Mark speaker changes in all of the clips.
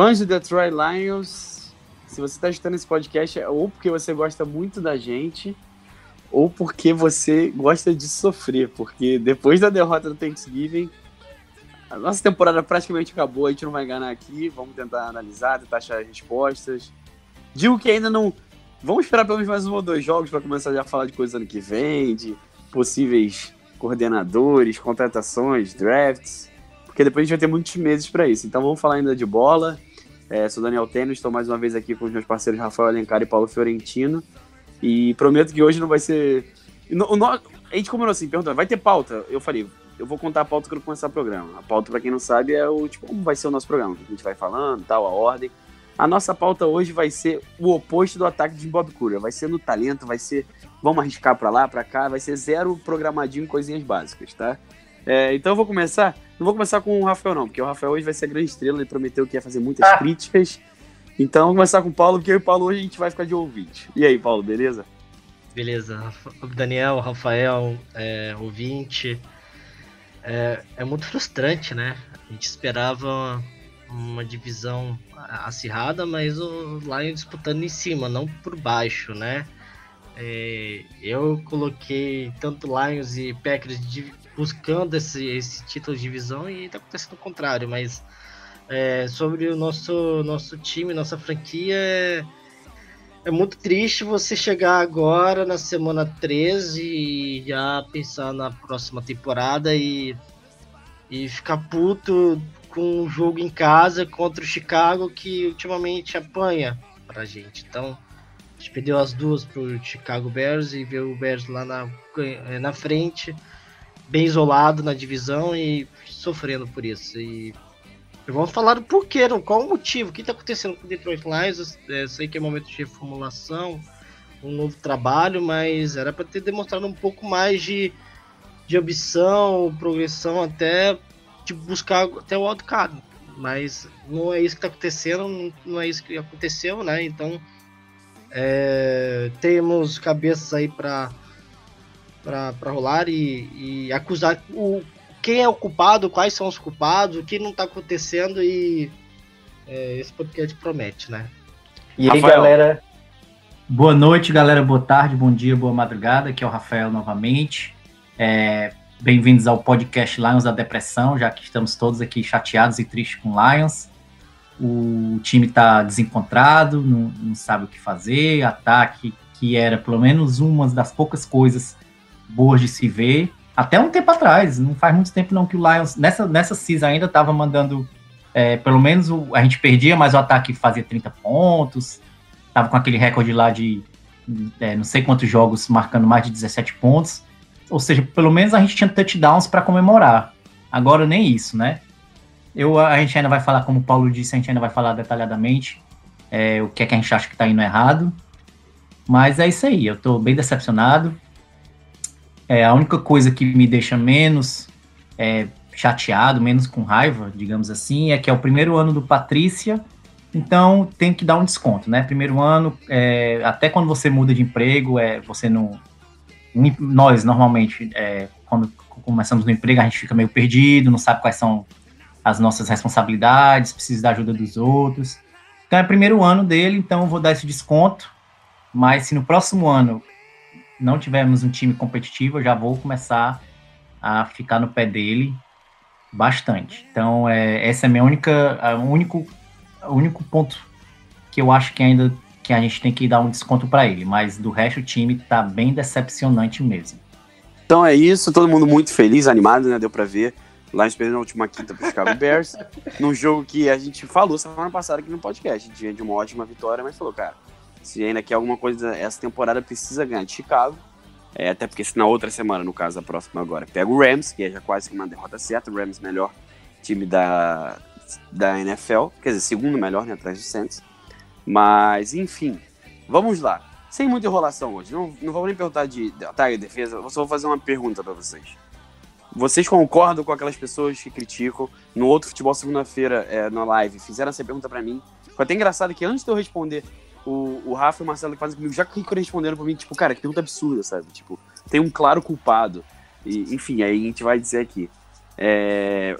Speaker 1: Fãs do Detroit Lions, se você está escutando esse podcast, é ou porque você gosta muito da gente, ou porque você gosta de sofrer, porque depois da derrota do Thanksgiving, a nossa temporada praticamente acabou, a gente não vai ganhar aqui, vamos tentar analisar, tentar achar respostas. Digo que ainda não. Vamos esperar pelo menos mais um ou dois jogos para começar já a falar de coisas ano que vem, de possíveis coordenadores, contratações, drafts, porque depois a gente vai ter muitos meses para isso. Então vamos falar ainda de bola. É, sou Daniel Tênis, estou mais uma vez aqui com os meus parceiros Rafael Alencar e Paulo Fiorentino. E prometo que hoje não vai ser. No, no, a gente combinou assim, perguntando, vai ter pauta? Eu falei, eu vou contar a pauta quando começar o programa. A pauta, para quem não sabe, é o tipo, como vai ser o nosso programa, a gente vai falando, tal, a ordem. A nossa pauta hoje vai ser o oposto do ataque de Bob Cura. Vai ser no talento, vai ser. Vamos arriscar para lá, para cá, vai ser zero programadinho, coisinhas básicas, tá? É, então eu vou começar. Não vou começar com o Rafael, não, porque o Rafael hoje vai ser a grande estrela, ele prometeu que ia fazer muitas ah. críticas. Então vou começar com o Paulo, porque eu e o Paulo hoje a gente vai ficar de ouvinte. E aí, Paulo, beleza?
Speaker 2: Beleza. Daniel, Rafael, é, ouvinte. É, é muito frustrante, né? A gente esperava uma divisão acirrada, mas o Lions disputando em cima, não por baixo, né? É, eu coloquei tanto Lions e Packers buscando esse, esse título de divisão e tá acontecendo o contrário, mas é, sobre o nosso, nosso time, nossa franquia, é, é, muito triste você chegar agora na semana 13 e já pensar na próxima temporada e, e ficar puto com um jogo em casa contra o Chicago que ultimamente apanha pra gente. Então, a gente perdeu as duas pro Chicago Bears e ver o Bears lá na, na frente bem isolado na divisão e sofrendo por isso. E vamos falar do porquê, qual o motivo, o que está acontecendo com o Detroit Lions. Eu sei que é momento de reformulação, um novo trabalho, mas era para ter demonstrado um pouco mais de, de ambição, progressão, até de buscar até o wildcard. Mas não é isso que está acontecendo, não é isso que aconteceu, né? Então é, temos cabeças aí para para rolar e, e, acusar o, quem é o culpado, quais são os culpados, o que não está acontecendo e é, esse podcast promete, né?
Speaker 3: E aí, Rafael. galera? Boa noite, galera. Boa tarde, bom dia, boa madrugada. Aqui é o Rafael novamente. É, Bem-vindos ao podcast Lions da Depressão, já que estamos todos aqui chateados e tristes com Lions. O time está desencontrado, não, não sabe o que fazer. Ataque que era pelo menos uma das poucas coisas boas de se ver. Até um tempo atrás, não faz muito tempo não que o Lions, nessa, nessa season ainda estava mandando, é, pelo menos o, a gente perdia, mas o ataque fazia 30 pontos, estava com aquele recorde lá de é, não sei quantos jogos marcando mais de 17 pontos. Ou seja, pelo menos a gente tinha touchdowns para comemorar. Agora nem isso, né? Eu, a gente ainda vai falar, como o Paulo disse, a gente ainda vai falar detalhadamente é, o que é que a gente acha que está indo errado. Mas é isso aí, eu estou bem decepcionado. É, a única coisa que me deixa menos é, chateado, menos com raiva, digamos assim, é que é o primeiro ano do Patrícia, então tem que dar um desconto, né? Primeiro ano, é, até quando você muda de emprego, é, você não. Nós, normalmente, é, quando começamos no emprego, a gente fica meio perdido, não sabe quais são as nossas responsabilidades, precisa da ajuda dos outros. Então é primeiro ano dele, então eu vou dar esse desconto. Mas se no próximo ano não tivermos um time competitivo, eu já vou começar a ficar no pé dele bastante. Então, é, essa é a minha única, a único, o único ponto que eu acho que ainda que a gente tem que dar um desconto para ele, mas do resto o time tá bem decepcionante mesmo.
Speaker 1: Então é isso, todo mundo muito feliz, animado, né? Deu para ver. Lá esperando a última quinta pro Chicago Bears, num jogo que a gente falou semana passada aqui no podcast. A gente vinha de uma ótima vitória, mas falou, cara, se ainda quer alguma coisa, essa temporada precisa ganhar de Chicago. É, até porque se na outra semana, no caso a próxima agora, pega o Rams, que é já quase que uma derrota certa, o Rams melhor time da, da NFL, quer dizer, segundo melhor, né, atrás do Saints. Mas, enfim, vamos lá. Sem muita enrolação hoje, não, não vou nem perguntar de, de ataque e defesa, eu só vou fazer uma pergunta para vocês. Vocês concordam com aquelas pessoas que criticam? No outro futebol segunda-feira, é, na live, fizeram essa pergunta para mim. Foi até engraçado que antes de eu responder, o, o Rafa e o Marcelo que fazem comigo já responderam pra mim, tipo, cara, que pergunta absurda, sabe? Tipo, tem um claro culpado. E, enfim, aí a gente vai dizer aqui. É,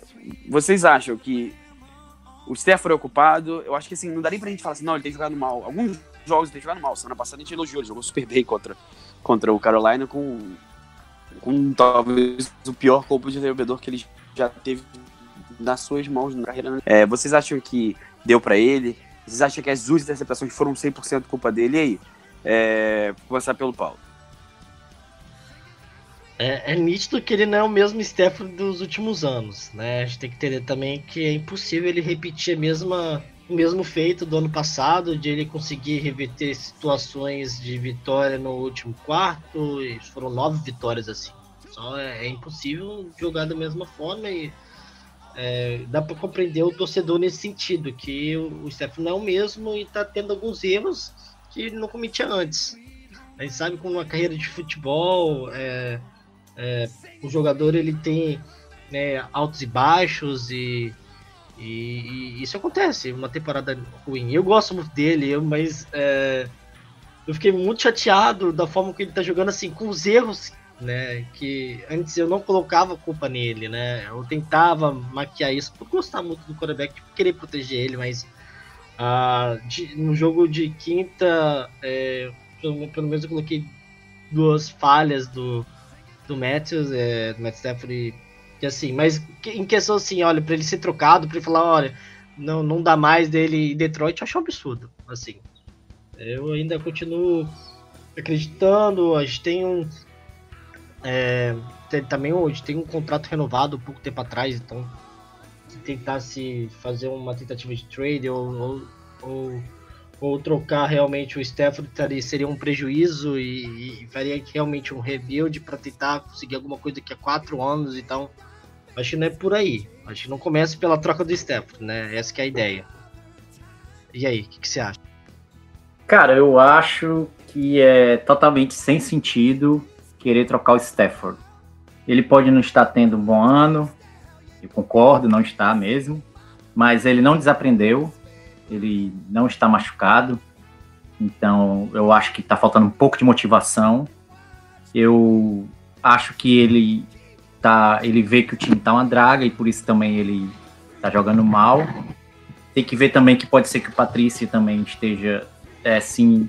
Speaker 1: vocês acham que o Stafford é ocupado? Eu acho que assim, não daria pra gente falar assim, não, ele tem jogado mal. Alguns jogos ele tem jogado mal. Semana passada a gente elogiou, ele jogou super bem contra, contra o Carolina com, com talvez o pior corpo de recebedor que ele já teve nas suas mãos na carreira. Né? É, vocês acham que deu para ele? Vocês acham que as duas interceptações foram 100% culpa dele? E aí? É, vou começar pelo Paulo.
Speaker 2: É, é, nítido que ele não é o mesmo Stafford dos últimos anos, né? A gente tem que entender também que é impossível ele repetir a mesma, o mesmo feito do ano passado, de ele conseguir reverter situações de vitória no último quarto, e foram nove vitórias assim. Só é, é impossível jogar da mesma forma e é, dá para compreender o torcedor nesse sentido, que o, o não é o mesmo e está tendo alguns erros que ele não cometia antes. A gente sabe como uma carreira de futebol, é, é, o jogador ele tem né, altos e baixos e, e, e, isso acontece. Uma temporada ruim. Eu gosto muito dele, eu, mas é, eu fiquei muito chateado da forma que ele está jogando assim, com os erros né? Que antes eu não colocava culpa nele, né? Eu tentava maquiar isso por gostar muito do quarterback, por querer proteger ele, mas uh, de, no jogo de quinta, é, pelo, pelo, menos eu coloquei duas falhas do, do Matthews, é, do Matt Stafford, que assim, mas em questão assim, olha, para ele ser trocado, para ele falar, olha, não, não dá mais dele em Detroit, eu acho um absurdo, assim. Eu ainda continuo acreditando, a gente tem um é, tem, também hoje tem um contrato renovado pouco tempo atrás, então se fazer uma tentativa de trade ou, ou, ou, ou trocar realmente o Stafford seria um prejuízo e, e faria realmente um rebuild para tentar conseguir alguma coisa daqui a quatro anos, então acho que não é por aí. Acho que não começa pela troca do Stafford, né? Essa é a ideia. E aí, o que, que você acha?
Speaker 3: Cara, eu acho que é totalmente sem sentido querer trocar o Stafford. Ele pode não estar tendo um bom ano, eu concordo, não está mesmo, mas ele não desaprendeu, ele não está machucado, então eu acho que está faltando um pouco de motivação. Eu acho que ele tá, ele vê que o time está uma draga e por isso também ele está jogando mal. Tem que ver também que pode ser que o Patrícia também esteja é, se,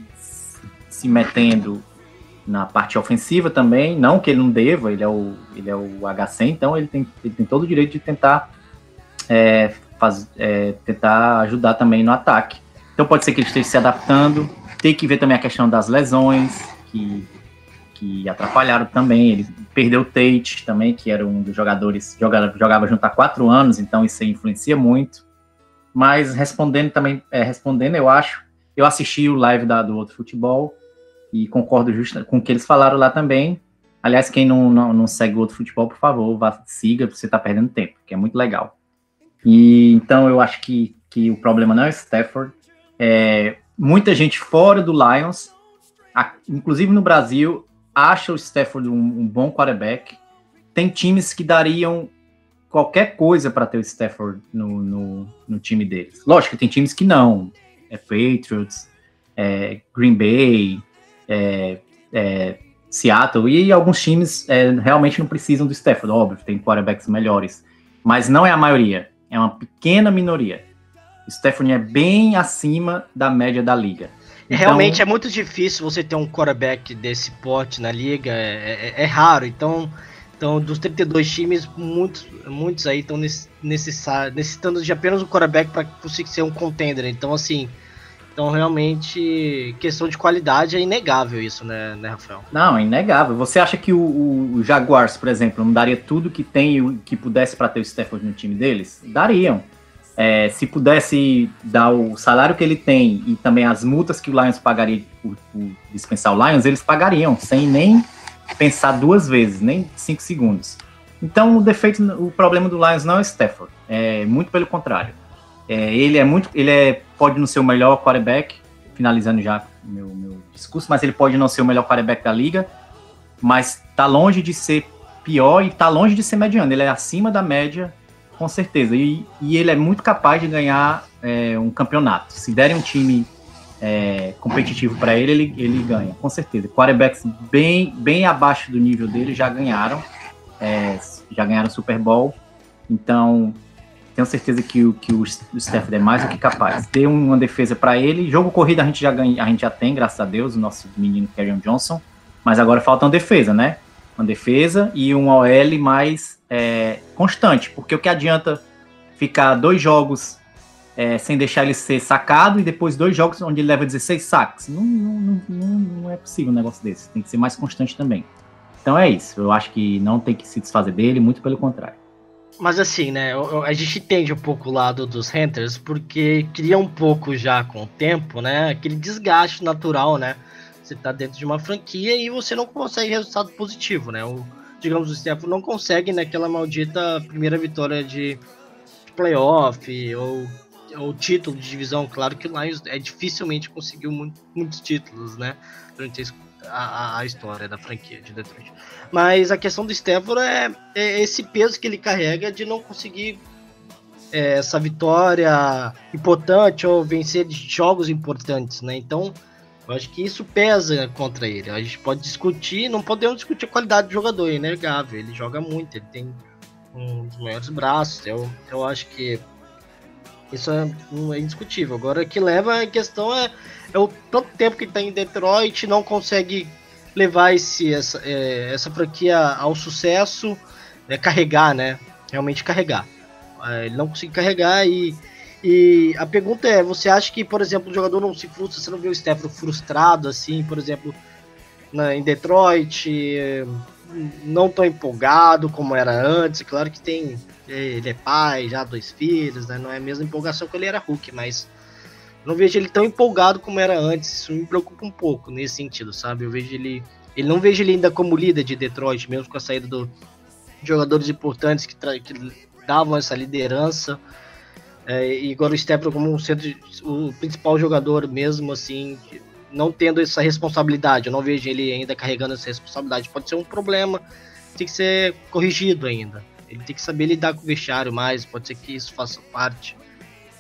Speaker 3: se metendo na parte ofensiva também, não que ele não deva, ele é o, ele é o HC, então ele tem, ele tem todo o direito de tentar, é, faz, é, tentar ajudar também no ataque. Então pode ser que ele esteja se adaptando, tem que ver também a questão das lesões, que, que atrapalharam também, ele perdeu o Tate também, que era um dos jogadores, jogava, jogava junto há quatro anos, então isso influencia muito. Mas respondendo também, é, respondendo, eu acho, eu assisti o live da, do outro futebol, e concordo justo com o que eles falaram lá também. Aliás, quem não, não, não segue o outro futebol, por favor, vá, siga, você está perdendo tempo, que é muito legal. E então eu acho que, que o problema não é o Stafford. É, muita gente fora do Lions, a, inclusive no Brasil, acha o Stafford um, um, bom quarterback. Tem times que dariam qualquer coisa para ter o Stafford no, no, no, time deles. Lógico tem times que não. É Patriots, é Green Bay, é, é, Seattle e alguns times é, realmente não precisam do Stafford, óbvio, tem quarterbacks melhores, mas não é a maioria, é uma pequena minoria. Stafford é bem acima da média da liga.
Speaker 2: Então, realmente é muito difícil você ter um quarterback desse porte na liga, é, é, é raro, então então, dos 32 times, muitos, muitos aí estão necessitando de apenas um quarterback para conseguir ser um contender. Então, assim, então, realmente, questão de qualidade é inegável isso, né, né Rafael?
Speaker 3: Não, é inegável. Você acha que o, o, Jaguars, por exemplo, não daria tudo que tem e que pudesse para ter o Stafford no time deles? Dariam. É, se pudesse dar o salário que ele tem e também as multas que o Lions pagaria por, por dispensar o Lions, eles pagariam, sem nem pensar duas vezes, nem cinco segundos. Então, o defeito, o problema do Lions não é o Stafford, é muito pelo contrário. É, ele é muito, ele é, pode não ser o melhor quarterback, finalizando já meu, meu discurso, mas ele pode não ser o melhor quarterback da liga, mas tá longe de ser pior e tá longe de ser mediano. Ele é acima da média, com certeza. E, e ele é muito capaz de ganhar é, um campeonato. Se derem um time é, competitivo para ele, ele, ele ganha, com certeza. Quarterbacks bem, bem abaixo do nível dele já ganharam, é, já ganharam Super Bowl. Então, tenho certeza que, o, que o, Stafford é mais do que capaz. Dê uma defesa para ele. Jogo corrido a gente já ganha, a gente já tem, graças a Deus, o nosso menino Kerryon Johnson. Mas agora falta uma defesa, né? Uma defesa e um OL mais é, constante. Porque o que adianta ficar dois jogos é, sem deixar ele ser sacado e depois dois jogos onde ele leva 16 saques? Não, não, não, não é possível um negócio desse. Tem que ser mais constante também. Então é isso. Eu acho que não tem que se desfazer dele, muito pelo contrário.
Speaker 2: Mas assim, né, a gente entende um pouco o lado dos Hunters, porque cria um pouco já com o tempo, né, aquele desgaste natural, né, você tá dentro de uma franquia e você não consegue resultado positivo, né, o, digamos, o Stephen não consegue naquela maldita primeira vitória de playoff ou, ou título de divisão, claro que o Lions é, dificilmente conseguiu muito, muitos títulos, né, durante a, a, história da franquia de Detroit. Mas a questão do Stafford é, é esse peso que ele carrega de não conseguir é, essa vitória importante ou vencer jogos importantes, né? Então, eu acho que isso pesa contra ele. A gente pode discutir, não podemos discutir a qualidade do jogador, é inegável. Ele joga muito, ele tem um dos maiores braços. Eu, eu acho que isso é, é indiscutível. Agora, o que leva a questão é, é o tanto tempo que está em Detroit não consegue levar esse, essa, é, essa franquia ao sucesso, é, carregar, né? Realmente carregar. É, ele não consegue carregar e, e a pergunta é, você acha que, por exemplo, o jogador não se frustra, você não vê o Stefano frustrado, assim, por exemplo, na, em Detroit, não tão empolgado como era antes, claro que tem, ele é pai, já dois filhos, né? Não é a mesma empolgação que ele era Hulk, mas não vejo ele tão empolgado como era antes. Isso me preocupa um pouco nesse sentido, sabe? Eu vejo ele. Ele não vejo ele ainda como líder de Detroit, mesmo com a saída do, de jogadores importantes que, que davam essa liderança. É, e agora o Stephen como um centro, o principal jogador mesmo, assim, não tendo essa responsabilidade. Eu não vejo ele ainda carregando essa responsabilidade. Pode ser um problema, tem que ser corrigido ainda. Ele tem que saber lidar com o vestiário mais. Pode ser que isso faça parte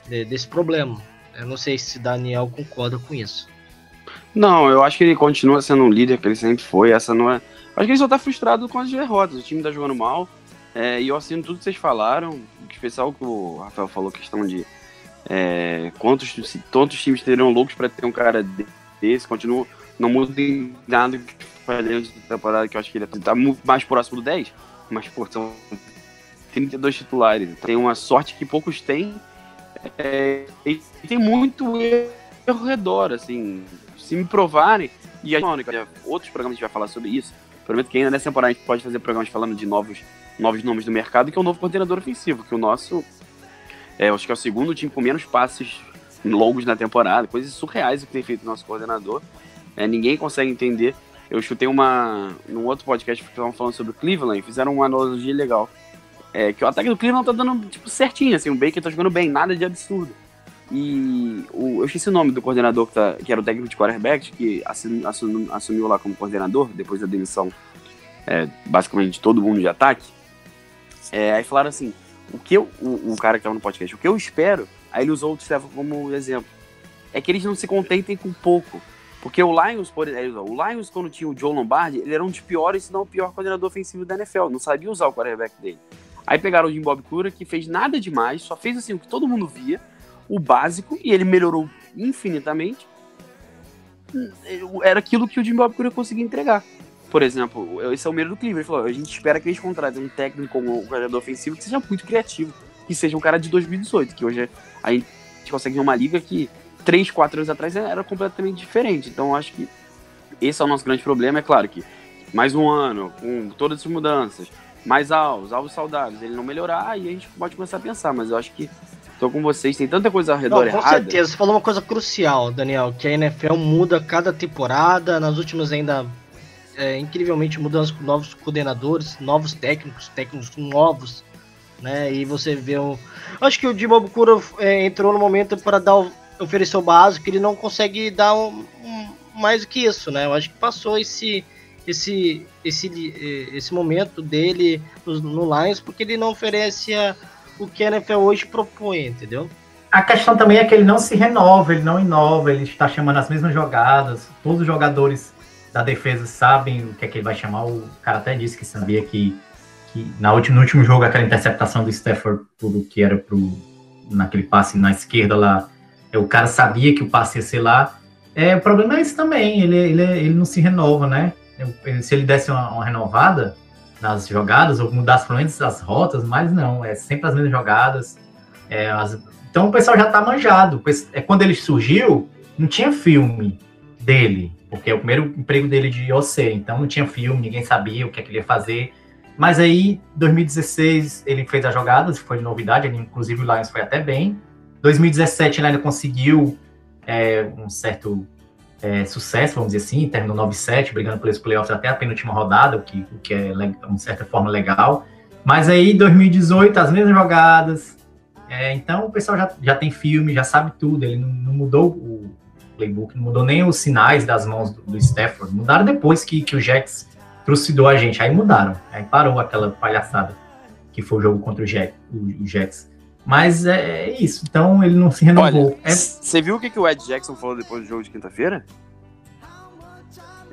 Speaker 2: de, desse problema. Eu não sei se Daniel concorda com isso.
Speaker 1: Não, eu acho que ele continua sendo um líder que ele sempre foi. Essa não é. Acho que ele só tá frustrado com as derrotas. O time tá jogando mal. É, e eu assino tudo que vocês falaram. Especial que o Rafael falou, questão de é, quantos, quantos times teriam loucos para ter um cara desse. Continua, não muda nada que foi dentro da temporada, que eu acho que ele tá mais próximo do 10. Mas, pô, são 32 titulares. Tem uma sorte que poucos têm é, e tem muito erro ao redor, assim. Se me provarem, e a outros programas a gente vai falar sobre isso. Prometo que ainda nessa temporada a gente pode fazer programas falando de novos, novos nomes do mercado, que é o novo coordenador ofensivo, que o nosso. É, acho que é o segundo time com menos passes longos na temporada, coisas surreais que tem feito o nosso coordenador. É, ninguém consegue entender. Eu chutei uma. num outro podcast que estavam falando sobre o Cleveland, fizeram uma analogia legal é, que o ataque do Cleveland tá dando, tipo, certinho, assim, o Baker tá jogando bem, nada de absurdo. E o, eu esqueci o nome do coordenador que, tá, que era o técnico de quarterback, que assumiu lá como coordenador, depois da demissão, é, basicamente, de todo mundo de ataque. É, aí falaram assim, o que eu, o, o, cara que tava no podcast, o que eu espero, aí ele usou o Stefan como exemplo, é que eles não se contentem com pouco. Porque o Lions, por exemplo, o Lions, quando tinha o Joe Lombardi, ele era um dos piores, se não o pior coordenador ofensivo da NFL. Não sabia usar o quarterback dele. Aí pegaram o Jim Bob Cura, que fez nada demais, só fez assim o que todo mundo via, o básico, e ele melhorou infinitamente. Era aquilo que o Jim Bob Cura conseguia entregar. Por exemplo, esse é o medo do Cleveland. Ele falou: a gente espera que eles contratem um técnico como o jogador ofensivo que seja muito criativo, que seja um cara de 2018, que hoje a gente consegue ver uma liga que 3, 4 anos atrás era completamente diferente. Então acho que esse é o nosso grande problema. É claro que mais um ano, com todas essas mudanças, mais alvos, alvos saudáveis, ele não melhorar, e a gente pode começar a pensar, mas eu acho que tô com vocês, tem tanta coisa ao redor não, com
Speaker 2: errada. Com certeza, você falou uma coisa crucial, Daniel, que a NFL muda cada temporada, nas últimas ainda é, incrivelmente mudanças com novos coordenadores, novos técnicos, técnicos novos, né? E você vê um. Acho que o Jimbo Bukura é, entrou no momento para dar o, oferecer o básico, ele não consegue dar um, mais do que isso, né? Eu acho que passou esse esse esse esse momento dele no, no Lions porque ele não oferece a, o que a NFL hoje propõe, entendeu?
Speaker 3: A questão também é que ele não se renova, ele não inova, ele está chamando as mesmas jogadas. Todos os jogadores da defesa sabem o que é que ele vai chamar. O cara até disse que sabia que, que na última, no último jogo, aquela interceptação do Stafford, tudo que era pro, naquele passe na esquerda lá, é, o cara sabia que o passe ia ser lá. É, o problema é esse também, ele, ele, ele não se renova, né? Se ele desse uma, uma renovada nas jogadas, ou mudasse pelo menos as rotas, mas não, é sempre as mesmas jogadas. É, as, então o pessoal já tá manjado. É quando ele surgiu, não tinha filme dele, porque é o primeiro emprego dele de OC, então não tinha filme, ninguém sabia o que, é que ele ia fazer. Mas aí, 2016, ele fez as jogadas, foi novidade, ele, inclusive o Lions foi até bem. 2017 ele ainda conseguiu é, um certo é, sucesso, vamos dizer assim, terminou 9-7, brigando pelos playoffs até a penúltima rodada, o que, o que é, de certa forma, legal. Mas aí, 2018, as mesmas jogadas, é, então o pessoal já, já tem filme, já sabe tudo. Ele não, não, mudou o playbook, não mudou nem os sinais das mãos do, do Stafford. Mudaram depois que, que o Jets trucidou a gente. Aí mudaram. Aí parou aquela palhaçada que foi o jogo contra o, Jet, o, o Jets. Mas é, é, isso. Então ele não se renovou.
Speaker 1: Você é... viu o que, que o Ed Jackson falou depois do jogo de quinta-feira?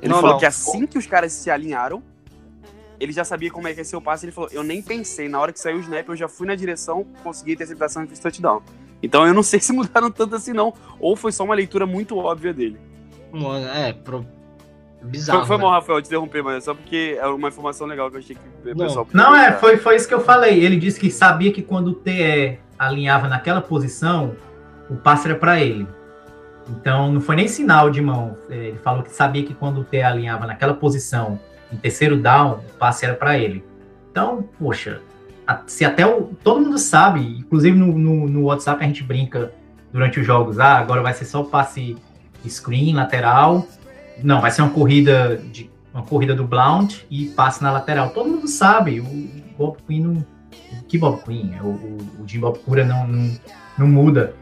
Speaker 1: Ele não, falou não. que assim que os caras se alinharam, ele já sabia como é que ia ser o passe, ele falou, eu nem pensei, na hora que saiu o snap, eu já fui na direção, consegui a interceptação e fiz touchdown. Então eu não sei se mudaram tanto assim não, ou foi só uma leitura muito óbvia dele.
Speaker 2: É, pro... bizarro.
Speaker 1: Foi, foi
Speaker 2: né?
Speaker 1: bom, Rafael, te interromper, mas é só porque é uma informação legal que eu achei que o pessoal...
Speaker 3: Não, é, foi, foi isso que eu falei, ele disse que sabia que quando o TE alinhava naquela posição, o passe era para ele. Então não foi nem sinal de mão, ele falou que sabia que quando o TE alinhava naquela posição em terceiro down, o passe era para ele. Então, poxa, se até o, todo mundo sabe, inclusive no, no, no, WhatsApp a gente brinca durante os jogos, ah, agora vai ser só passe screen, lateral, não, vai ser uma corrida de uma corrida do Blount e passe na lateral. Todo mundo sabe, o Bob Quinn não, que Bob Quinn, o, o, o Jim Bob Cura não, não, não muda.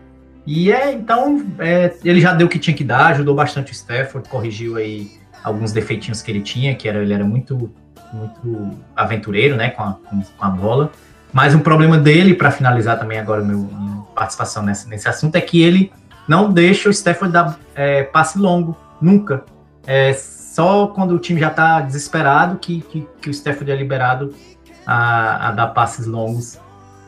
Speaker 3: E é, então, é, ele já deu o que tinha que dar, ajudou bastante o Stafford, corrigiu aí alguns defeitinhos que ele tinha, que era, ele era muito, muito aventureiro, né, com a, com a bola. Mas um problema dele, para finalizar também agora meu, minha participação nesse, nesse assunto, é que ele não deixa o Stafford dar é, passe longo, nunca. É só quando o time já está desesperado que, que, que, o Stafford é liberado a, a, dar passes longos.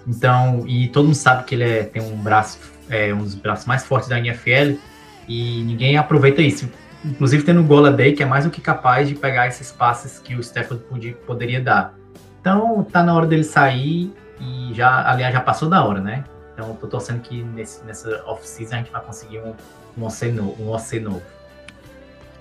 Speaker 3: Então, e todo mundo sabe que ele é, tem um braço, é, um dos braços mais fortes da NFL e ninguém aproveita isso inclusive tendo o Gola Day, que é mais do que capaz de pegar esses passes que o Stafford podia, poderia dar. Então, tá na hora dele sair e já, aliás, já passou da hora, né? Então, tô torcendo que nesse, nessa off-season a gente vai conseguir um, um OC novo. Um OC novo.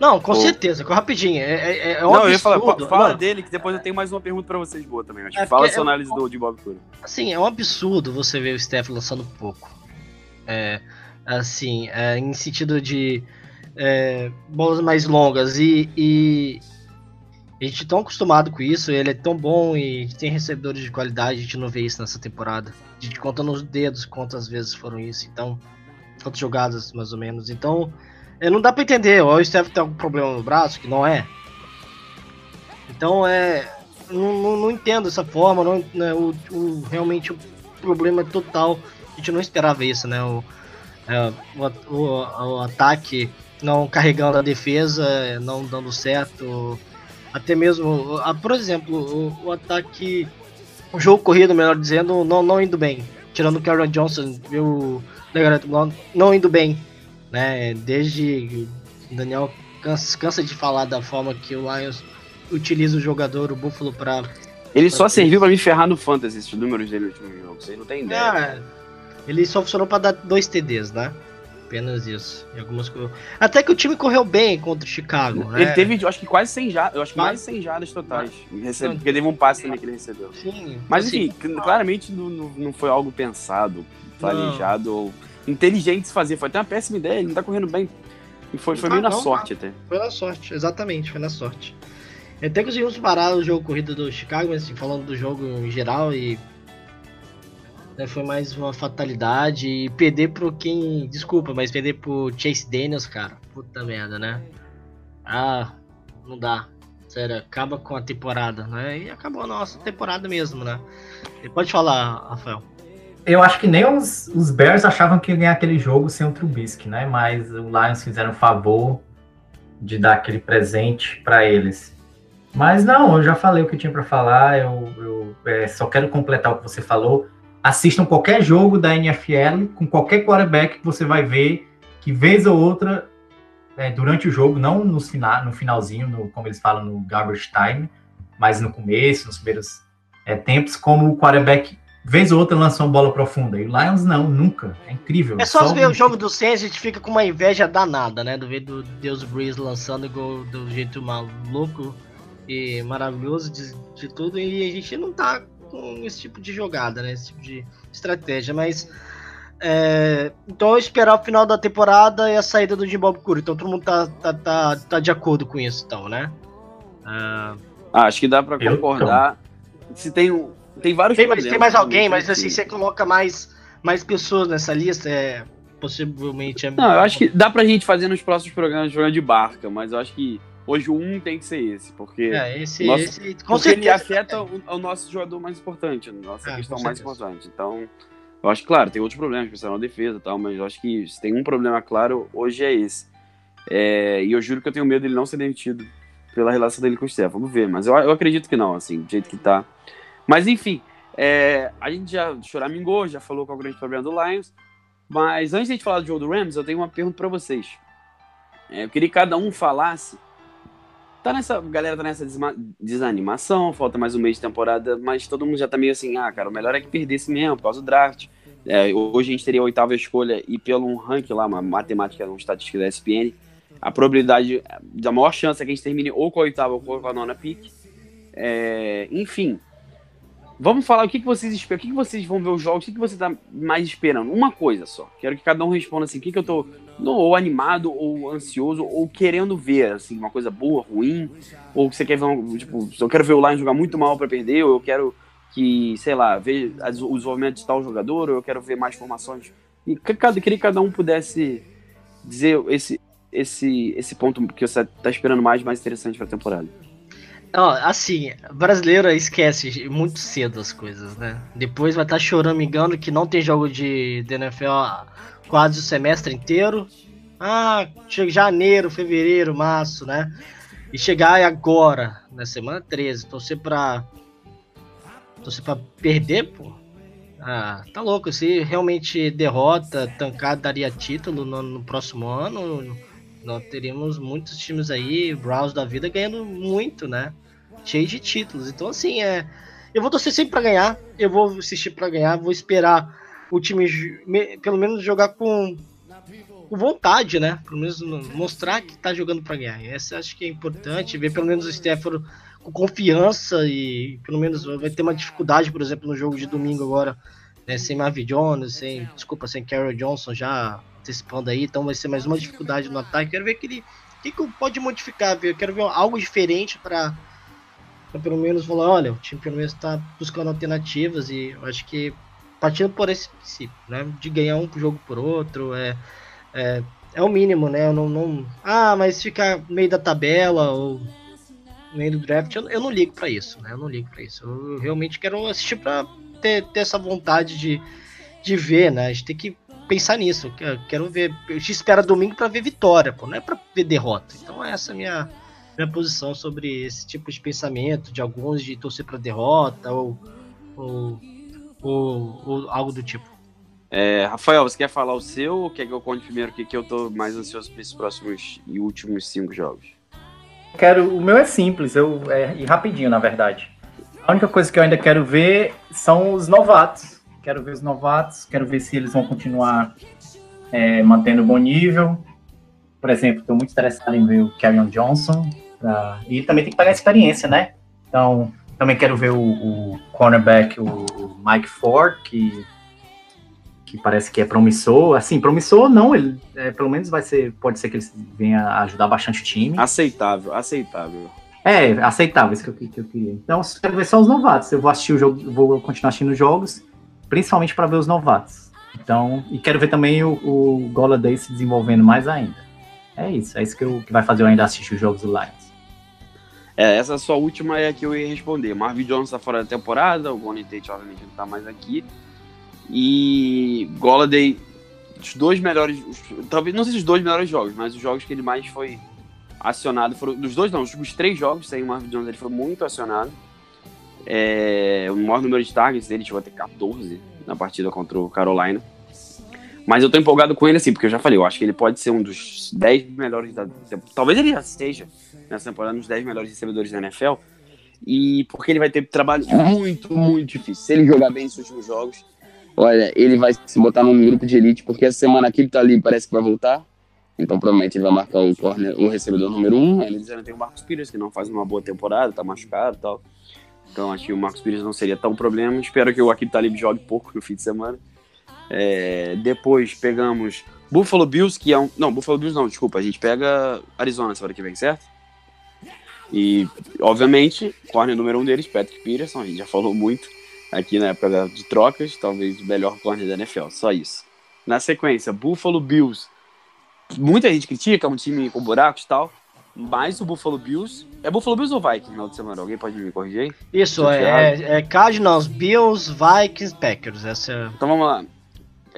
Speaker 2: Não, com certeza, com rapidinho. É, é, é,
Speaker 1: um Não, absurdo. eu ia falar, fala dele, que depois eu tenho mais uma pergunta pra vocês boa também. Acho. É fala sua é análise do, de Bob Cura.
Speaker 2: Assim, é um absurdo você ver o Steph lançando pouco. É, assim, é, em sentido de é, bolas mais longas e, e, a gente é tão acostumado com isso, ele é tão bom e tem recebedores de qualidade, a gente não vê isso nessa temporada. A gente conta nos dedos quantas vezes foram isso, então, quantas jogadas mais ou menos. Então, é, não dá para entender, o Steph tem algum problema no braço, que não é. Então, é, não, não, não entendo essa forma, não, né, o, o, realmente o problema é total, a gente não esperava isso, né? O, é, o, o, o ataque não carregando a defesa, não dando certo. Até mesmo, por exemplo, o, o ataque, o jogo corrido, melhor dizendo, não, não indo bem. Tirando o Karen Johnson e o Legareto não indo bem. Né? Desde o Daniel cansa, cansa de falar da forma que o Lions utiliza o jogador, o Buffalo, para.
Speaker 1: Ele só serviu para me ferrar no Fantasy, esses números dele no último jogo. Você não tem ideia.
Speaker 2: É, ele só funcionou para dar dois TDs, né? Apenas isso. E algumas Até que o time correu bem contra o Chicago.
Speaker 1: Né? Ele teve, acho que quase 100 jadas, eu acho que mais 100 jadas totais. Recebe, porque teve um passe também que ele recebeu. Sim. Mas assim, enfim, claramente não, não foi algo pensado, planejado ou inteligente de se fazer. Foi até uma péssima ideia, ele não tá correndo bem. E foi, foi meio na sorte até.
Speaker 2: Foi na sorte, exatamente, foi na sorte. Até conseguimos parar o jogo corrida do Chicago, mas assim, falando do jogo em geral e né, foi mais uma fatalidade e perder pro quem, desculpa, mas perder pro Chase Daniels, cara, puta merda, né? Ah, não dá. Sério, acaba com a temporada, né? E acabou a nossa temporada mesmo, né? E pode falar, Rafael.
Speaker 3: Eu acho que nem os, os Bears achavam que ia ganhar aquele jogo sem o Trubisky, né? Mas o Lions fizeram o favor de dar aquele presente para eles. Mas não, eu já falei o que tinha para falar. Eu, eu é, só quero completar o que você falou. Assistam qualquer jogo da NFL com qualquer quarterback que você vai ver que vez ou outra é, durante o jogo, não no, final, no finalzinho, no, como eles falam no garbage time, mas no começo, nos primeiros é, tempos, como o quarterback vez ou outra lançou uma bola profunda. E o Lions não, nunca. É incrível.
Speaker 2: É só, só ver um... o jogo do Saints, a gente fica com uma inveja danada, né? Do ver do Deus Breeze lançando gol do jeito maluco e maravilhoso de, de tudo. E a gente não tá com esse tipo de jogada, né? Esse tipo de estratégia. Mas. É, então eu esperar o final da temporada e a saída do Jim Bob Curry. Então todo mundo tá, tá, tá, tá de acordo com isso, então, né?
Speaker 1: Ah, acho que dá para concordar. Se tem um tem vários
Speaker 2: tem, problemas. Tem mais alguém, mas assim, você coloca mais, mais pessoas nessa lista, é possivelmente... É...
Speaker 1: Não, eu acho que dá pra gente fazer nos próximos programas jogando de barca, mas eu acho que hoje o um tem que ser esse, porque,
Speaker 2: é, esse,
Speaker 1: nosso,
Speaker 2: esse
Speaker 1: com porque certeza, ele afeta o, o, nosso jogador mais importante, a nossa é, questão mais importante. Então, eu acho que, claro, tem outros problemas, pensando na defesa e tal, mas eu acho que se tem um problema claro, hoje é esse. É, e eu juro que eu tenho medo dele não ser demitido pela relação dele com o Steph. Vamos ver, mas eu, eu acredito que não, assim, do jeito que tá. Mas enfim, é, a gente já choramingou, já falou qual é o grande problema do Lions. Mas antes de a gente falar do jogo do Rams, eu tenho uma pergunta para vocês. É, eu queria que cada um falasse. Tá nessa, a galera tá nessa desanimação, falta mais um mês de temporada, mas todo mundo já tá meio assim, ah, cara, o melhor é que perdesse mesmo, por causa do draft. É, hoje a gente teria a oitava escolha e pelo um ranking lá, uma matemática, uma estatística da ESPN, a probabilidade, da maior chance é que a gente termine ou com a oitava ou com a nona pick. É, enfim, Vamos falar o que, que vocês esperam, o que, que vocês vão ver os jogos, o que, que você tá mais esperando? Uma coisa só. Quero que cada um responda assim, o que, que eu tô ou animado, ou ansioso, ou querendo ver, assim, uma coisa boa, ruim, ou que você quer ver, um, tipo, eu quero ver o Lions jogar muito mal para perder, ou eu quero que, sei lá, ver o desenvolvimento de tal jogador, ou eu quero ver mais formações. E cada, queria que cada um pudesse dizer esse, esse, esse ponto que você tá esperando mais, mais interessante para a temporada.
Speaker 2: Ó, assim, brasileiro esquece muito cedo as coisas, né? Depois vai estar tá chorando, engano, que não tem jogo de, de NFL quase o semestre inteiro. Ah, janeiro, fevereiro, março, né? E chegar agora, na semana 13, torcer pra. Torcer pra perder, pô. Ah, tá louco. Se realmente derrota, tancar, daria título no, no próximo ano nós teríamos muitos times aí, Browns da vida, ganhando muito, né? Cheio de títulos. Então, assim, é. Eu vou torcer sempre para ganhar. Eu vou assistir para ganhar. Vou esperar o time, pelo menos, jogar com, com vontade, né? Pelo menos mostrar que tá jogando para ganhar. Essa acho que é importante. Ver pelo menos o Stafford com confiança e pelo menos vai ter uma dificuldade, por exemplo, no jogo de domingo agora, né? Sem Marvin Jones, sem, desculpa, sem Carol Johnson já antecipando aí, então vai ser mais uma dificuldade no ataque. Quero ver aquele. O que, que pode modificar? Eu quero ver algo diferente para pelo menos falar, olha, o time pelo menos está buscando alternativas e eu acho que partindo por esse princípio, né? De ganhar um jogo por outro, é, é, é o mínimo, né? Eu não, não. Ah, mas ficar no meio da tabela ou no meio do draft, eu, eu não ligo para isso, né? Eu não ligo para isso. Eu realmente quero assistir para ter, ter essa vontade de, de ver, né? A gente tem que pensar nisso. Eu quero ver. Eu te espero domingo para ver vitória, pô, não é para ver derrota. Então essa é a minha, minha posição sobre esse tipo de pensamento de alguns de torcer para derrota ou, ou, ou, ou, algo do tipo.
Speaker 1: É, Rafael, você quer falar o seu ou quer que eu conte primeiro o que, que eu tô mais ansioso para esses próximos e últimos cinco jogos?
Speaker 3: Quero, o meu é simples, eu é, e rapidinho na verdade. A única coisa que eu ainda quero ver são os novatos quero ver os novatos, quero ver se eles vão continuar é, mantendo bom nível. Por exemplo, estou muito interessado em ver o Carrion Johnson. Pra... E também tem que pagar experiência, né? Então, também quero ver o, o cornerback, o, o, Mike Ford, que, que parece que é promissor. Assim, promissor não, ele é, pelo menos vai ser, pode ser que ele venha ajudar bastante o time.
Speaker 1: Aceitável, aceitável.
Speaker 3: É, aceitável, isso que eu, que eu queria. Então, quero ver só os novatos. Eu vou assistir o jogo, vou continuar assistindo os jogos, principalmente para ver os novatos. Então, e quero ver também o, o Golladay se desenvolvendo mais ainda. É isso, é isso que, eu, que vai fazer eu ainda assistir os jogos do Lions.
Speaker 1: É, essa sua última é a que eu ia responder. Marvin Jones tá fora da temporada, o Golden Tate obviamente não tá mais aqui. E Golladay, os dois melhores, os, talvez não sei se os dois melhores jogos, mas os jogos que ele mais foi acionado foram, dos dois não, os três jogos sem o Marvin Jones ele foi muito acionado. É, o maior número de targets dele chegou a ter 14 na partida contra o Carolina. Mas eu tô empolgado com ele assim, porque eu já falei, eu acho que ele pode ser um dos 10 melhores da Talvez ele já seja nessa temporada um dos 10 melhores recebedores da NFL. E porque ele vai ter trabalho muito, muito difícil. Se ele jogar bem nos últimos jogos, olha, ele vai se botar num grupo de elite, porque essa semana aqui ele tá ali, parece que vai voltar. Então provavelmente ele vai marcar o corner, o recebedor número 1. Um. Eles ainda tem o Marcos Pires, que não faz uma boa temporada, tá machucado e tal. Então acho que o Marcos Pires não seria tão problema. Espero que o Akib Talib jogue pouco no fim de semana. É, depois pegamos Buffalo Bills, que é um. Não, Buffalo Bills não, desculpa. A gente pega Arizona semana que vem, certo? E, obviamente, corner número um deles, Patrick Peterson, a gente já falou muito aqui na época de trocas, talvez o melhor corner da NFL, só isso. Na sequência, Buffalo Bills. Muita gente critica, é um time com buracos e tal, mas o Buffalo Bills. É Buffalo Bills ou Vikings na outra semana? Alguém pode me corrigir aí?
Speaker 2: Isso, é, é, é Cardinals, Bills, Vikings, Packers. Essa é...
Speaker 1: Então vamos lá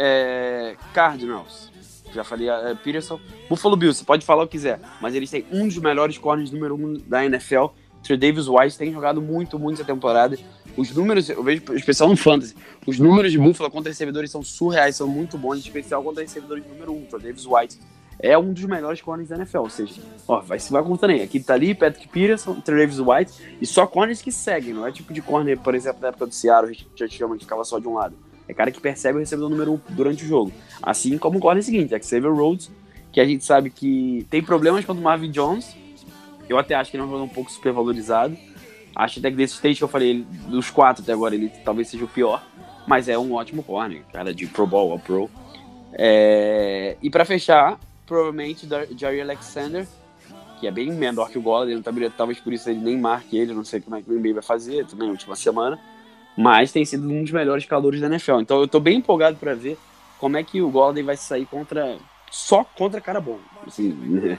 Speaker 1: é, Cardinals. Já falei, é, Peterson. Buffalo Bills, você pode falar o que quiser, mas eles têm um dos melhores corners número um da NFL. Trey Davis White tem jogado muito, muito essa temporada. Os números, eu vejo especial no Fantasy, os números de Buffalo contra recebedores são surreais, são muito bons, especial contra recebedores número um. Trey Davis White é um dos melhores corners da NFL, ou seja, ó, vai vai contando aí. Aqui tá ali, Patrick Peterson, Trey Davis White, e só corners que seguem, não é tipo de corner, por exemplo, da época do Seattle, Richard Sherman, que ficava só de um lado é cara que percebe o recebedor número um durante o jogo. Assim como o corner seguinte, é Xavier Rhodes, que a gente sabe que tem problemas contra o Marvin Jones. Eu até acho que ele é um jogador um pouco supervalorizado. Acho até que desse stage que eu falei, ele, dos quatro até agora, ele talvez seja o pior. Mas é um ótimo corner, cara de Pro Bowl ou Pro. É... E para fechar, provavelmente Jerry Alexander, que é bem menor que o Gola, ele não tá talvez por isso ele nem marque ele, não sei como é que o NBA vai fazer também na última semana mas tem sido um dos melhores calores da NFL. Então eu tô bem empolgado para ver como é que o Golden vai sair contra só contra cara bom. Assim,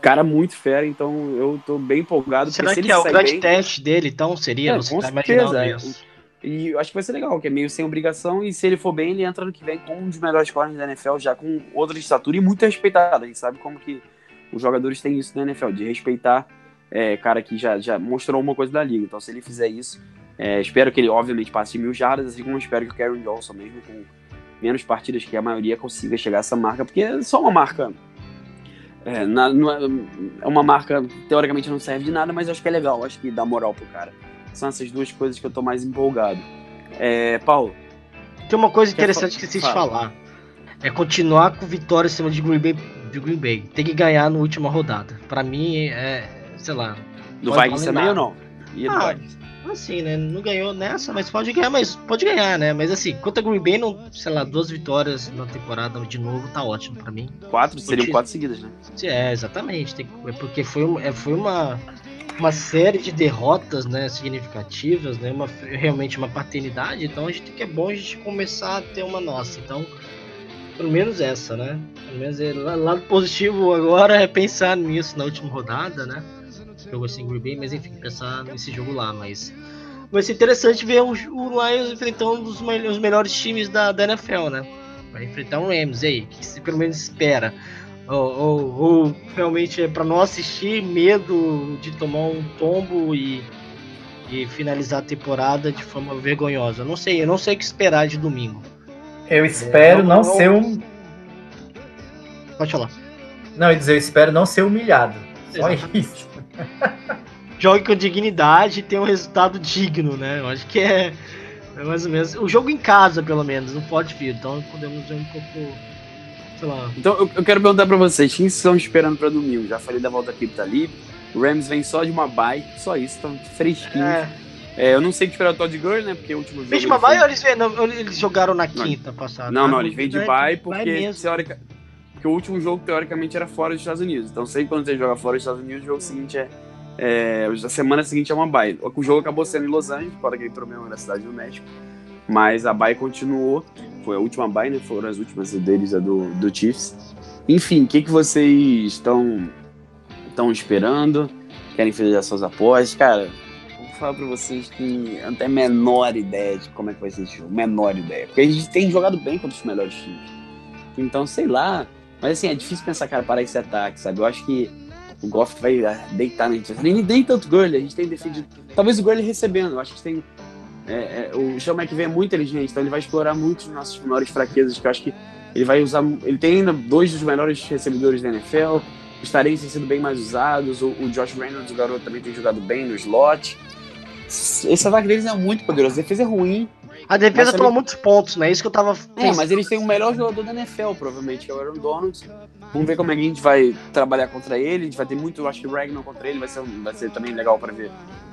Speaker 1: cara muito fera, então eu tô bem empolgado.
Speaker 2: Será que é o grande bem... teste dele, então, seria?
Speaker 1: É, com tá certeza. É. E acho que vai ser legal, que é meio sem obrigação, e se ele for bem, ele entra no que vem com um dos melhores corners da NFL, já com outra estatura e muito respeitado. A gente sabe como que os jogadores têm isso na NFL, de respeitar é, cara que já, já mostrou uma coisa da liga. Então, se ele fizer isso, é, espero que ele, obviamente, passe mil jardas, assim como espero que o Karen Johnson, mesmo com menos partidas que a maioria, consiga chegar a essa marca, porque é só uma marca. É, na, é uma marca, teoricamente, não serve de nada, mas acho que é legal, acho que dá moral pro cara. São essas duas coisas que eu tô mais empolgado. É, Paulo.
Speaker 2: Tem uma coisa interessante que esqueci de falar. É continuar com vitória em cima de Green Bay. De Green Bay. Tem que ganhar na última rodada. Para mim, é. Sei lá.
Speaker 1: Do Vikings também ou não? E
Speaker 2: ah, assim, né? Não ganhou nessa, mas pode ganhar, mas pode ganhar, né? Mas assim, contra Green Bay, não, sei lá, duas vitórias na temporada de novo, tá ótimo para mim.
Speaker 1: Quatro, seriam quatro seguidas, né?
Speaker 2: É, exatamente. Tem, é porque foi, é, foi uma, uma série de derrotas, né, significativas, né? Uma, realmente uma paternidade, então a gente que é bom a gente começar a ter uma nossa. Então, pelo menos essa, né? Pelo menos é, lado positivo agora é pensar nisso na última rodada, né? jogo assim Green Bay, mas enfim, pensar nesse jogo lá, mas vai ser interessante ver o, o Lions enfrentando os, os melhores times da, da NFL, né? Vai enfrentar um Rams aí, que se pelo menos espera. Ou, ou, ou realmente é para não assistir, medo de tomar um tombo e, e finalizar a temporada de forma vergonhosa. Não sei, eu não sei o que esperar de domingo.
Speaker 3: Eu espero é, não, não, não, ser um.
Speaker 2: Pode falar.
Speaker 3: Não, eu dizer, eu espero não ser humilhado. Só Exatamente. isso.
Speaker 2: Jogue com dignidade e tenha um resultado digno, né? Eu acho que é, é, mais ou menos. O jogo em casa, pelo menos, não pode vir. Então podemos ver um pouco. Sei lá.
Speaker 1: Então eu, eu quero perguntar pra vocês: quem estão esperando pra domingo? Já falei da volta aqui tá ali. O Rams vem só de uma bye, só isso, estão fresquinhos. É. É, eu não sei o que esperar o Todd Gurley, né? Porque o último jogo.
Speaker 2: Vem de uma bye ou eles, não, eles jogaram na quinta não, passada?
Speaker 1: Não, não, eles vêm de bye porque porque o último jogo, teoricamente, era fora dos Estados Unidos. Então, sempre quando você joga fora dos Estados Unidos, o jogo seguinte é, É, a semana seguinte é uma bye. O jogo acabou sendo em Los Angeles, fora que ele entrou mesmo na cidade do México. Mas a bye continuou. Foi a última bye, né? Foram as últimas deles, a do, do Chiefs. Enfim, o que, que vocês estão estão esperando? Querem fazer suas apostas? Cara, vou falar pra vocês que eu não tenho a menor ideia de como é que vai ser esse jogo. Menor ideia. Porque a gente tem jogado bem contra os melhores times. Então, sei lá. Mas assim, é difícil pensar, cara, parar esse ataque, sabe? Eu acho que o Goff vai deitar na gente. Nem, nem tanto Gurley, a gente tem defendido. Talvez o Gurley recebendo, eu acho que tem. É, é, o Sean McVay é muito inteligente, então ele vai explorar muito as nossas menores fraquezas, que eu acho que ele vai usar. Ele tem ainda dois dos melhores recebedores da NFL, os Tarens têm sido bem mais usados, o, o Josh Reynolds, o garoto, também tem jogado bem no slot. Esse ataque deles é muito poderoso. A defesa é ruim,
Speaker 2: a defesa tomou
Speaker 1: também-
Speaker 2: muitos pontos, né? Isso que eu tava.
Speaker 1: É, mas eles têm o melhor jogador da NFL, provavelmente, que é o Aaron Donald. Vamos ver como é que a gente vai trabalhar contra ele. A gente vai ter muito, eu acho que Ragnar contra ele vai ser, vai ser também legal para ver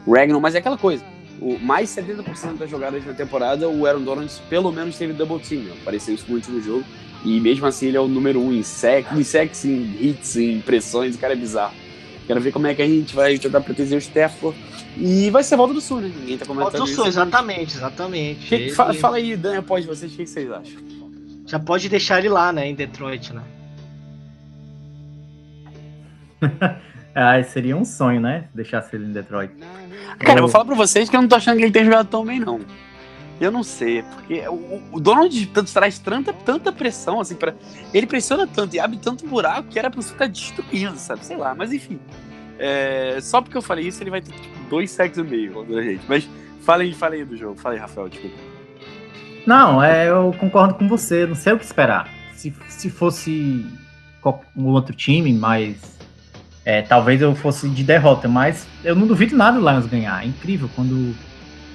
Speaker 1: Ragnar, mas é aquela coisa. O, mais 70% das jogadas na temporada, o Aaron Donald pelo menos teve double team. né? Apareceu isso no jogo. E mesmo assim ele é o número um em sec, em sex, em hits, em pressões, o cara é bizarro. Quero ver como é que a gente vai tentar proteger o Stafford. E vai ser a volta do Sul, né? Ninguém tá comentando
Speaker 2: Falta o
Speaker 1: isso.
Speaker 2: Sul, exatamente, exatamente.
Speaker 1: Que- fa-
Speaker 2: Ele-
Speaker 1: fala aí, Dan, após vocês, o que vocês acham?
Speaker 2: Já pode deixar ele lá, né, em Detroit, né?
Speaker 3: Ah, seria um sonho, né? Deixar ele em Detroit.
Speaker 1: Cara, eu vou falar pra vocês que eu não tô achando que ele tem jogado tão bem, não. Eu não sei, porque o, o Donald tanto, traz tanta, tanta pressão, assim, pra, ele pressiona tanto e abre tanto buraco que era pra você ficar destruído, sabe? Sei lá, mas enfim. É, só porque eu falei isso, ele vai ter tipo, dois sacks e meio contra a gente. Mas fala aí, fala aí do jogo. Fala aí, Rafael, desculpa.
Speaker 3: Não, é, eu concordo com você, não sei o que esperar. Se, se fosse um outro time, mas é, talvez eu fosse de derrota, mas eu não duvido nada do Lions ganhar. É incrível quando.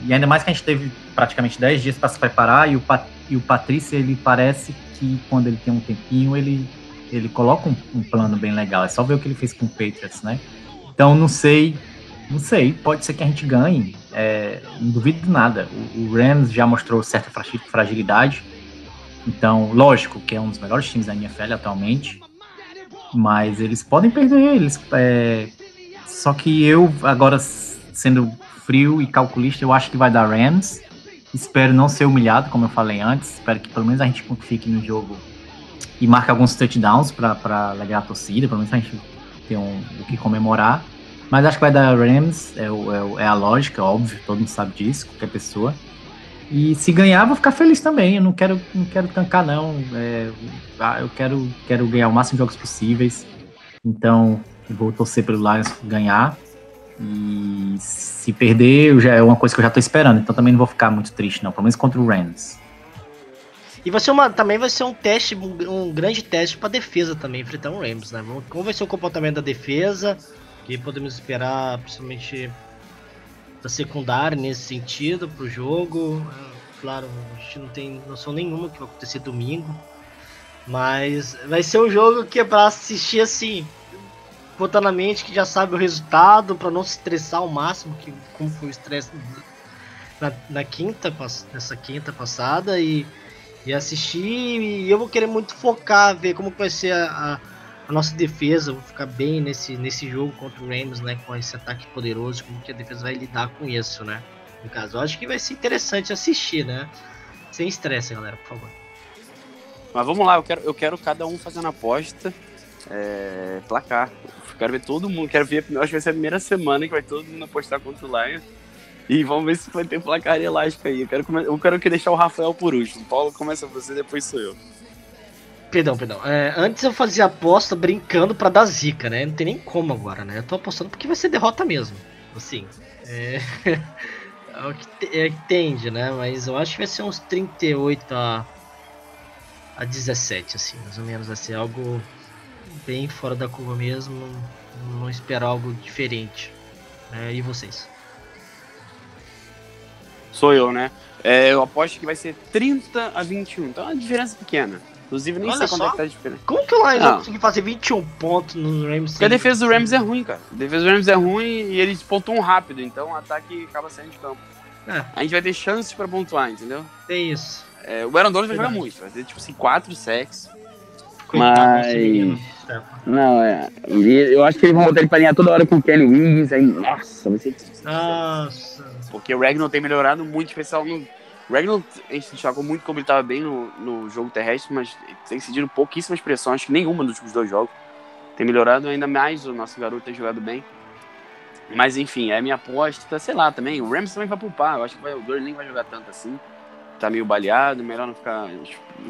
Speaker 3: E ainda mais que a gente teve praticamente 10 dias para se preparar e o, Pat, e o Patrício, ele parece que quando ele tem um tempinho, ele, ele coloca um, um plano bem legal. É só ver o que ele fez com o Patriots, né? Então não sei, não sei, pode ser que a gente ganhe. É, não duvido de nada. O, o Rams já mostrou certa fragi- fragilidade. Então, lógico que é um dos melhores times da NFL atualmente. Mas eles podem perder. Eles, é, só que eu, agora sendo frio e calculista, eu acho que vai dar Rams. Espero não ser humilhado, como eu falei antes. Espero que pelo menos a gente fique no jogo e marque alguns touchdowns para alegrar a torcida. Pelo menos a gente ter um, o que comemorar. Mas acho que vai dar Rams, é, é o- é a lógica, óbvio, todo mundo sabe disso, qualquer pessoa. E se ganhar, vou ficar feliz também. Eu não quero, não quero tancar, não. É, ah, eu quero, quero ganhar o máximo de jogos possíveis. Então, vou torcer pelo Lions ganhar. E se perder, já, é uma coisa que eu já tô esperando. Então também não vou ficar muito triste, não. Pelo menos contra o Rams.
Speaker 2: E vai ser uma, também vai ser um teste, um, grande teste pra defesa também, enfrentar o Rams, né? Como vai ser o comportamento da defesa? Que podemos esperar, principalmente da secundária nesse sentido pro jogo? É, Claro, a gente não tem noção nenhuma que vai acontecer domingo. Mas vai ser um jogo que é pra assistir assim, botando na mente que já sabe o resultado, pra não se estressar ao máximo, que como foi o estresse na, na quinta, nessa quinta passada, e e assistir e eu vou querer muito focar, ver como vai ser a, a- a nossa defesa, vou ficar bem nesse, nesse jogo contra o Rams, né, com esse ataque poderoso, como que a defesa vai lidar com isso, né, no caso, eu acho que vai ser interessante assistir, né, sem estresse, galera, por favor.
Speaker 1: Mas vamos lá, eu quero, eu quero cada um fazendo aposta. É, placar. Eu quero ver todo mundo. Quero ver. Acho que vai ser a primeira semana que vai todo mundo apostar contra o Lions. E vamos ver se vai ter placar elástico aí. Eu quero, eu quero que deixar o Rafael por último. Paulo começa você, depois sou eu.
Speaker 2: Perdão, perdão. É, antes eu fazia aposta brincando pra dar zica, né? Não tem nem como agora, né? Eu tô apostando porque vai ser derrota mesmo. Assim. É, é o que te- é tende, né? Mas eu acho que vai ser uns 38 a, a 17, assim. Mais ou menos. Vai ser algo bem fora da curva mesmo. Não, não espero algo diferente. né? e vocês?
Speaker 1: Sou eu, né? É, eu aposto que vai ser 30 a 21. Então é uma diferença pequena. Inclusive, nem
Speaker 2: Olha
Speaker 1: sei quanto é que tá a diferença.
Speaker 2: Como que o Lions
Speaker 1: Não.
Speaker 2: vai conseguir fazer 21 pontos no Rams?
Speaker 1: Porque a defesa do Rams é ruim, cara. A defesa do Rams é ruim e eles pontuam rápido. Então o ataque acaba saindo de campo.
Speaker 2: É.
Speaker 1: A gente vai ter chances pra pontuar, entendeu?
Speaker 2: É isso.
Speaker 1: É, o Aaron Donald vai jogar muito. Vai ter, tipo assim, 4 sacks. Mas. Não, é. Eu acho que eles vão botar ele pra linhar toda hora com o Kelly Wiggins. Aí, nossa, vai ser.
Speaker 2: Nossa.
Speaker 1: Porque o Regnal tem melhorado muito, especial no. O Regnal, a gente destacou muito como ele tava bem no, no jogo terrestre, mas tem cedido pouquíssimas pressões, acho que nenhuma nos últimos dois jogos. Tem melhorado ainda mais, o nosso garoto tem jogado bem. Mas enfim, é minha aposta, sei lá também. O Rams também vai poupar. Eu acho que vai, o Dory nem vai jogar tanto assim. Tá meio baleado, melhor não ficar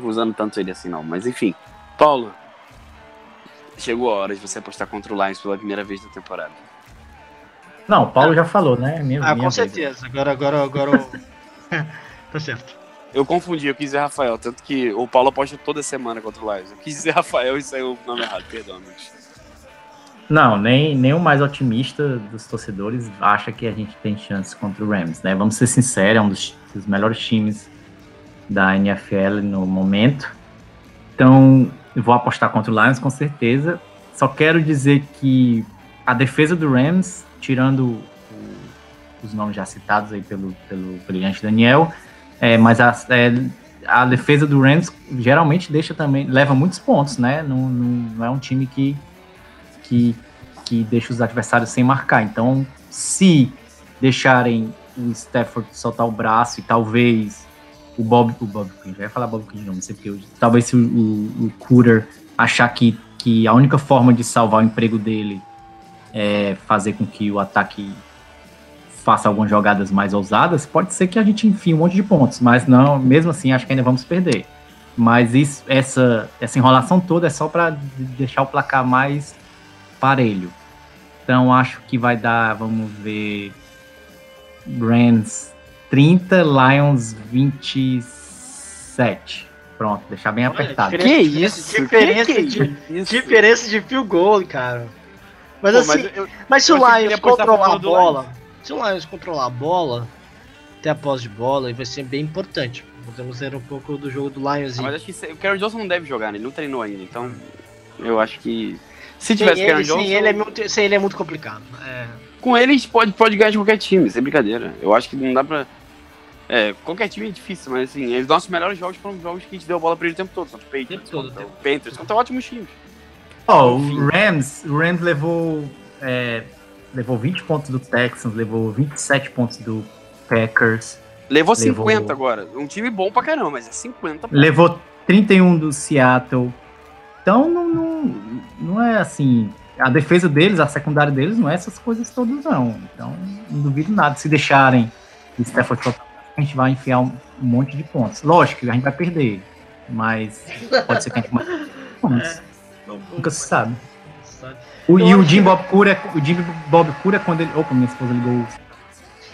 Speaker 1: usando tanto ele assim, não. Mas enfim. Paulo, chegou a hora de você apostar contra o Lions pela primeira vez da temporada.
Speaker 3: Não, o Paulo já falou, né?
Speaker 2: Minha, ah, minha com vez. certeza. Agora, agora, agora. tá certo.
Speaker 1: Eu confundi, eu quis dizer Rafael, tanto que o Paulo aposta toda semana contra o Lions. Eu quis dizer Rafael e saiu o nome errado, perdão, amigos.
Speaker 3: Não, nem, nem o mais otimista dos torcedores acha que a gente tem chance contra o Rams, né? Vamos ser sinceros, é um dos, dos melhores times da NFL no momento. Então, eu vou apostar contra o Lions com certeza. Só quero dizer que a defesa do Rams, tirando o, os nomes já citados aí pelo, pelo brilhante Daniel, é, mas a, é, a defesa do Rams geralmente deixa também, leva muitos pontos, né? Não, não, não é um time que que, que deixa os adversários sem marcar. Então, se deixarem o Stafford soltar o braço e talvez o Bob, o Bob, já ia falar Bob de novo, não sei porque, talvez se o, o, o Cooter achar que, que a única forma de salvar o emprego dele é fazer com que o ataque faça algumas jogadas mais ousadas, pode ser que a gente enfie um monte de pontos, mas não, mesmo assim, acho que ainda vamos perder. Mas isso, essa, essa enrolação toda é só para deixar o placar mais parelho. Então acho que vai dar, vamos ver, Brands 30, Lions 27. Pronto, deixar bem apertado.
Speaker 2: que isso? Diferença, que que é de, isso? diferença de fio gol, cara. Mas Pô, assim, mas, eu, mas se o Lions controlar a bola, se o Lions controlar a bola, ter a posse de bola, vai ser bem importante. Podemos ver um pouco do jogo do Lions.
Speaker 1: Ah, mas acho que o Kerry Johnson não deve jogar, né? Ele não treinou ainda, então eu acho que se tivesse sem ele, Johnson.
Speaker 2: Sem ele, é muito, sem ele é muito complicado. É.
Speaker 1: Com ele, pode, pode ganhar de qualquer time, sem brincadeira. Eu acho que não dá pra. É, qualquer time é difícil, mas assim, os nossos melhores jogos foram jogos que a gente deu a bola pra ele o tempo todo. Contra o Patriots, todo, contra Panthers, contra ótimos times.
Speaker 3: Ó, oh, o Rams, o Rams levou, é, levou 20 pontos do Texans, levou 27 pontos do Packers.
Speaker 1: Levou 50 levou... agora. Um time bom pra caramba, mas é 50 pontos.
Speaker 3: Levou 31 do Seattle. Então não, não, não é assim. A defesa deles, a secundária deles, não é essas coisas todas, não. Então, não duvido nada. Se deixarem o Stafford a gente vai enfiar um, um, monte de pontos. Lógico que a gente vai perder, mas pode ser que a gente mate pontos. É, Nunca se sabe. O, e o Jim Bob Cura, o Jim Bob Cura quando ele. Opa, minha esposa ligou.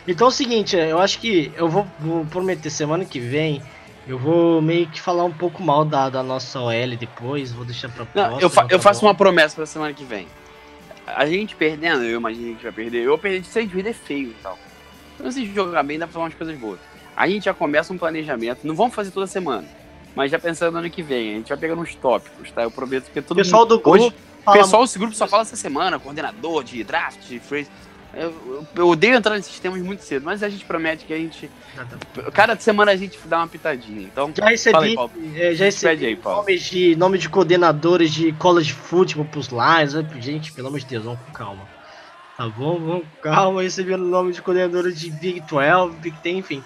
Speaker 2: Então é o seguinte, eu acho que eu vou, vou prometer semana que vem eu vou meio que falar um pouco mal da, da nossa OL depois, vou deixar pra
Speaker 1: próxima. Não, eu, fa eu tá faço uma promessa pra semana que vem. A gente perdendo, eu imagino que a gente vai perder. Eu perder de seis vidas é feio e tal. Então, se jogar bem, dá pra falar umas coisas boas. A gente já começa um planejamento, não vamos fazer toda semana, mas já pensando no ano que vem. A gente vai pegando uns tópicos, tá? Eu prometo que todo
Speaker 2: pessoal
Speaker 1: mundo.
Speaker 2: Do grupo
Speaker 1: hoje, pessoal desse grupo só fala essa semana, coordenador de draft, de phrase. Eu, eu, odeio entrar nesses temas muito cedo, mas a gente promete que a gente. Cada semana a gente dá uma pitadinha. Então,
Speaker 2: já recebi, aí, já recebi aí, nomes, de, nome de coordenadores de college football pros Lions. Gente, pelo amor de Deus, vamos com calma. Tá bom? Vamos com calma. Recebi o nome de coordenadores de Big 12, Big Ten, enfim.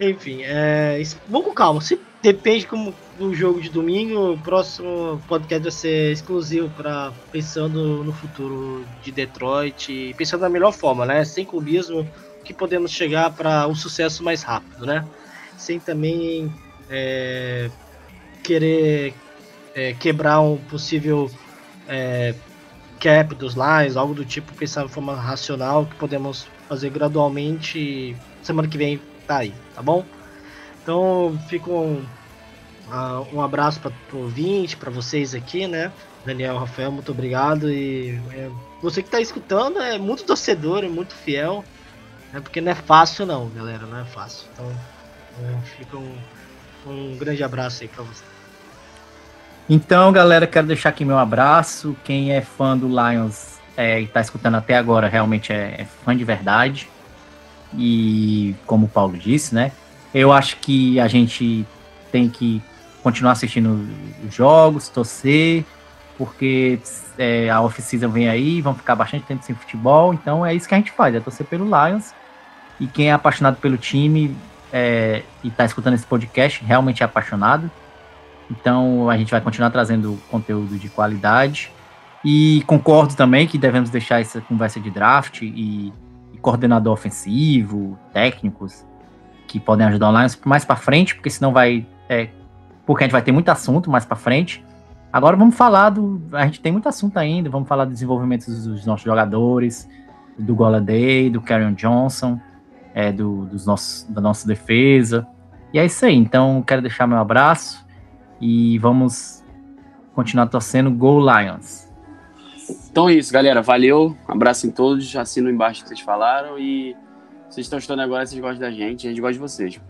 Speaker 2: Enfim, é, vamos com calma. Se depende como do jogo de domingo, o próximo podcast vai ser exclusivo para pensando no futuro de Detroit pensando da melhor forma, né? Sem clubismo, que podemos chegar para um sucesso mais rápido, né? Sem também é, querer é, quebrar um possível é, cap dos Lions, algo do tipo, pensar de forma racional, que podemos fazer gradualmente. Semana que vem tá aí, tá bom? Então, fico um, uh, um abraço para o ouvinte, para vocês aqui, né? Daniel, Rafael, muito obrigado. E é, você que está escutando é muito torcedor, é muito fiel. É porque não é fácil não, galera, não é fácil. Então, é, fica um, um grande abraço aí para você.
Speaker 3: Então, galera, quero deixar aqui meu abraço. Quem é fã do Lions é, e está escutando até agora realmente é, é fã de verdade. E como o Paulo disse, né? Eu acho que a gente tem que continuar assistindo os jogos, torcer, porque é, a off-season vem aí, vão ficar bastante tempo sem futebol, então é isso que a gente faz, é torcer pelo Lions. E quem é apaixonado pelo time é, e está escutando esse podcast realmente é apaixonado. Então a gente vai continuar trazendo conteúdo de qualidade. E concordo também que devemos deixar essa conversa de draft e, e coordenador ofensivo, técnicos, que podem ajudar o Lions mais para frente, porque senão vai. É, porque a gente vai ter muito assunto mais para frente. Agora vamos falar do. A gente tem muito assunto ainda, vamos falar do desenvolvimento dos nossos jogadores, do Goladay, do Karrion Johnson, é, do, dos nossos, da nossa defesa. E é isso aí. Então, quero deixar meu abraço e vamos continuar torcendo Go Lions.
Speaker 1: Então é isso, galera. Valeu. Abraço em todos. Assino embaixo que vocês falaram. E vocês estão estudando agora, vocês gostam da gente. A gente gosta de vocês.